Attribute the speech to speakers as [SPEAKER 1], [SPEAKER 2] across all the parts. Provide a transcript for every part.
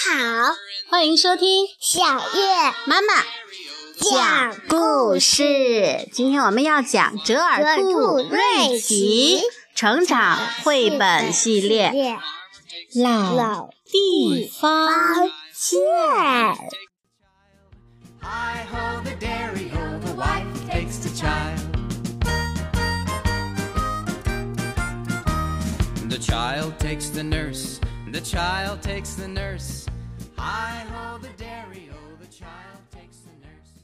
[SPEAKER 1] 好，
[SPEAKER 2] 欢迎收听
[SPEAKER 1] 小月
[SPEAKER 2] 妈妈
[SPEAKER 1] 讲
[SPEAKER 2] 故事。今天我们要讲《折耳兔
[SPEAKER 1] 兔
[SPEAKER 2] 瑞奇
[SPEAKER 1] 奇
[SPEAKER 2] 成长绘本系列》老
[SPEAKER 1] 老
[SPEAKER 2] 地方
[SPEAKER 1] 方见。
[SPEAKER 3] Hi ho, the dairy ho, the wife takes the child. The child takes the nurse, the child takes the nurse. Hi ho, the dairy ho, the child takes the nurse.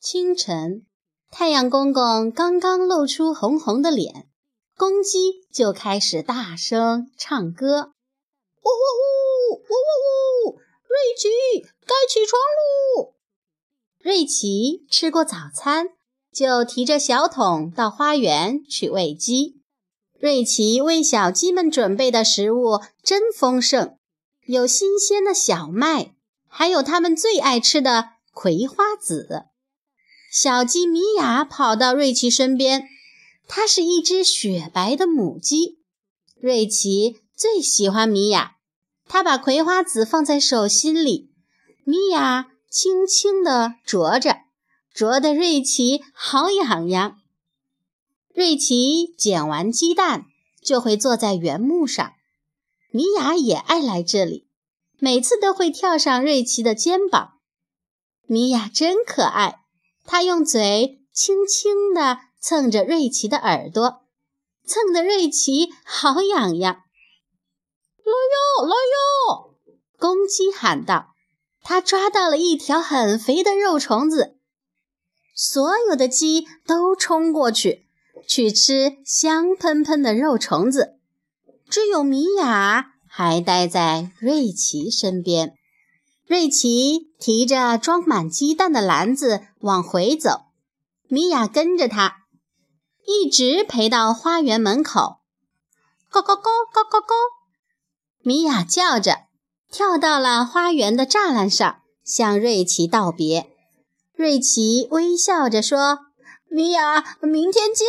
[SPEAKER 2] 清晨，太阳公公刚刚露出红红的脸，公鸡就开始大声唱歌：呜呜呜，呜呜呜！瑞奇，该起床喽！瑞奇吃过早餐，就提着小桶到花园去喂鸡。瑞奇为小鸡们准备的食物真丰盛，有新鲜的小麦，还有它们最爱吃的葵花籽。小鸡米娅跑到瑞奇身边，它是一只雪白的母鸡。瑞奇最喜欢米娅，他把葵花籽放在手心里，米娅轻轻地啄着，啄得瑞奇好痒痒。瑞奇捡完鸡蛋就会坐在原木上，米娅也爱来这里，每次都会跳上瑞奇的肩膀。米娅真可爱。他用嘴轻轻地蹭着瑞奇的耳朵，蹭得瑞奇好痒痒。来哟，来哟！公鸡喊道。他抓到了一条很肥的肉虫子，所有的鸡都冲过去去吃香喷喷的肉虫子，只有米娅还待在瑞奇身边。瑞奇提着装满鸡蛋的篮子往回走，米娅跟着他，一直陪到花园门口。咕咕咕咕咕咕，米娅叫着，跳到了花园的栅栏上，向瑞奇道别。瑞奇微笑着说：“米娅，明天见。”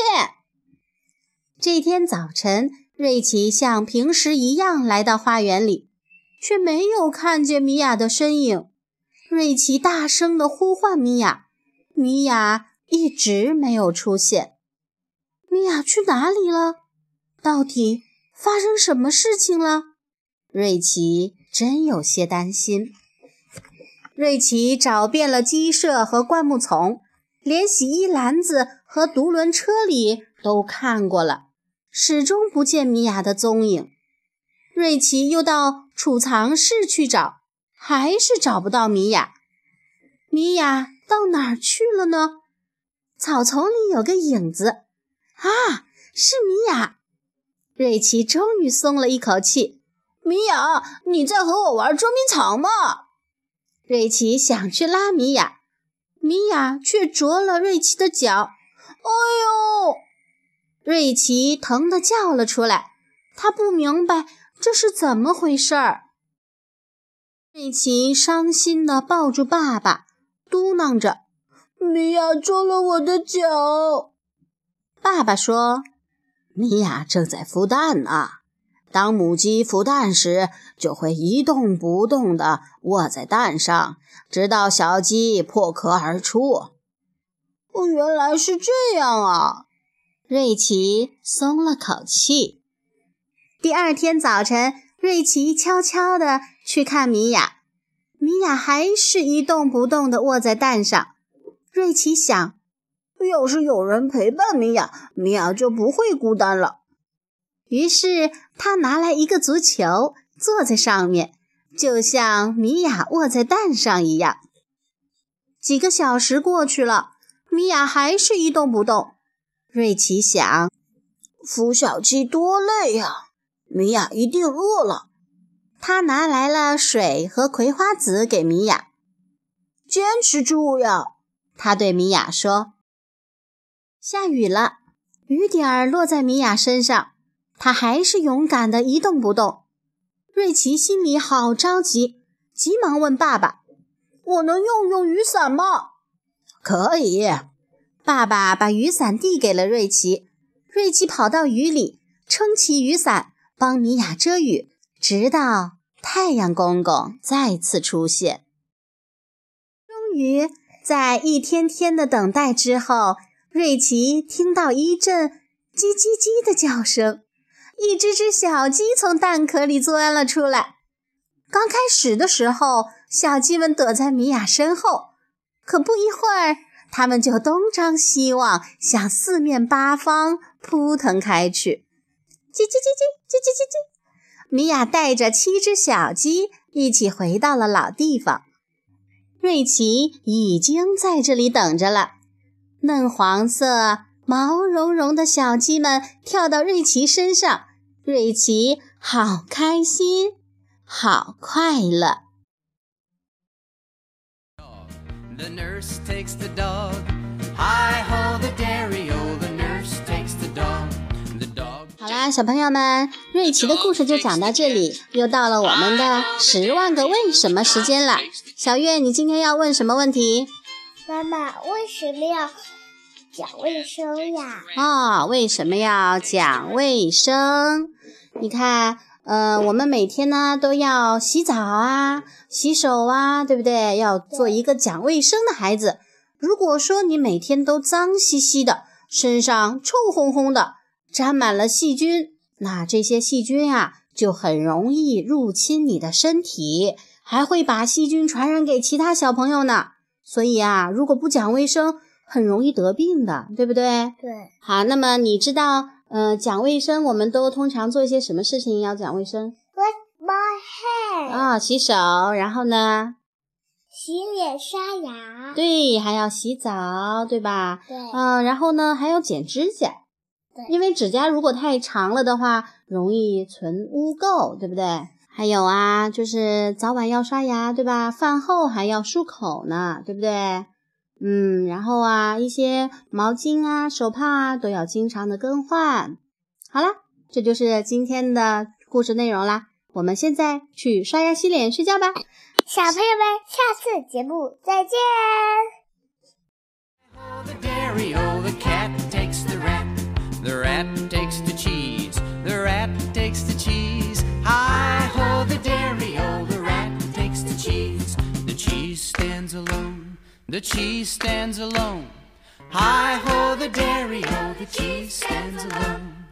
[SPEAKER 2] 这天早晨，瑞奇像平时一样来到花园里。却没有看见米娅的身影。瑞奇大声地呼唤米娅，米娅一直没有出现。米娅去哪里了？到底发生什么事情了？瑞奇真有些担心。瑞奇找遍了鸡舍和灌木丛，连洗衣篮子和独轮车里都看过了，始终不见米娅的踪影。瑞奇又到储藏室去找，还是找不到米娅。米娅到哪儿去了呢？草丛里有个影子，啊，是米娅！瑞奇终于松了一口气。米娅，你在和我玩捉迷藏吗？瑞奇想去拉米娅，米娅却啄了瑞奇的脚。哎呦！瑞奇疼得叫了出来，他不明白。这是怎么回事儿？瑞奇伤心地抱住爸爸，嘟囔着：“米娅啄了我的脚。”爸爸说：“米娅正在孵蛋呢。当母鸡孵蛋时，就会一动不动地卧在蛋上，直到小鸡破壳而出。”哦，原来是这样啊！瑞奇松了口气。第二天早晨，瑞奇悄悄地去看米娅，米娅还是一动不动地卧在蛋上。瑞奇想，要是有人陪伴米娅，米娅就不会孤单了。于是他拿来一个足球，坐在上面，就像米娅卧在蛋上一样。几个小时过去了，米娅还是一动不动。瑞奇想，孵小鸡多累呀！米娅一定饿了，他拿来了水和葵花籽给米娅。坚持住呀，他对米娅说。下雨了，雨点儿落在米娅身上，她还是勇敢的一动不动。瑞奇心里好着急，急忙问爸爸：“我能用用雨伞吗？”“可以。”爸爸把雨伞递给了瑞奇。瑞奇跑到雨里，撑起雨伞。帮米娅遮雨，直到太阳公公再次出现。终于，在一天天的等待之后，瑞奇听到一阵叽叽叽的叫声，一只只小鸡从蛋壳里钻了出来。刚开始的时候，小鸡们躲在米娅身后，可不一会儿，它们就东张西望，向四面八方扑腾开去。叽叽叽叽，叽叽叽叽。米娅带着七只小鸡一起回到了老地方。瑞奇已经在这里等着了。嫩黄色、毛茸茸的小鸡们跳到瑞奇身上，瑞奇好开心，好快乐。
[SPEAKER 3] The nurse takes the dog. Hi ho, the dairy o. The nurse takes the dog. The dog.
[SPEAKER 2] 好啦，小朋友们，瑞奇的故事就讲到这里，又到了我们的十万个为什么时间了。小月，你今天要问什么问题？
[SPEAKER 1] 妈妈为什么要讲卫生呀？
[SPEAKER 2] 啊、为什么要讲卫生？你看，呃，我们每天呢都要洗澡啊、洗手啊，对不对？要做一个讲卫生的孩子。如果说你每天都脏兮兮的，身上臭烘烘的，沾满了细菌，那这些细菌啊就很容易入侵你的身体，还会把细菌传染给其他小朋友呢。所以啊，如果不讲卫生，很容易得病的，对不对？
[SPEAKER 1] 对，
[SPEAKER 2] 好，那么你知道，呃，讲卫生，我们都通常做一些什么事情要讲卫生
[SPEAKER 1] Wash my hands、
[SPEAKER 2] 啊、洗手，然后呢，
[SPEAKER 1] 洗脸刷牙。
[SPEAKER 2] 对，还要洗澡，对吧？
[SPEAKER 1] 对
[SPEAKER 2] 嗯、然后呢，还要剪指甲，
[SPEAKER 1] 对
[SPEAKER 2] 因为指甲如果太长了的话，容易存污垢，对不对？还有啊，就是早晚要刷牙，对吧？饭后还要漱口呢，对不对？嗯，然后啊，一些毛巾啊、手帕啊都要经常的更换。好啦，这就是今天的故事内容啦。我们现在去刷牙、洗脸、睡觉吧。
[SPEAKER 1] 小朋友们，下次节目再见。
[SPEAKER 3] Oh, the dairy o. The cat takes the rat. The rat takes the cheese. The rat takes the cheese. Hi ho, the dairy o. The rat takes the cheese. The cheese stands alone. The cheese stands alone. Hi ho, the dairy o. The cheese stands alone.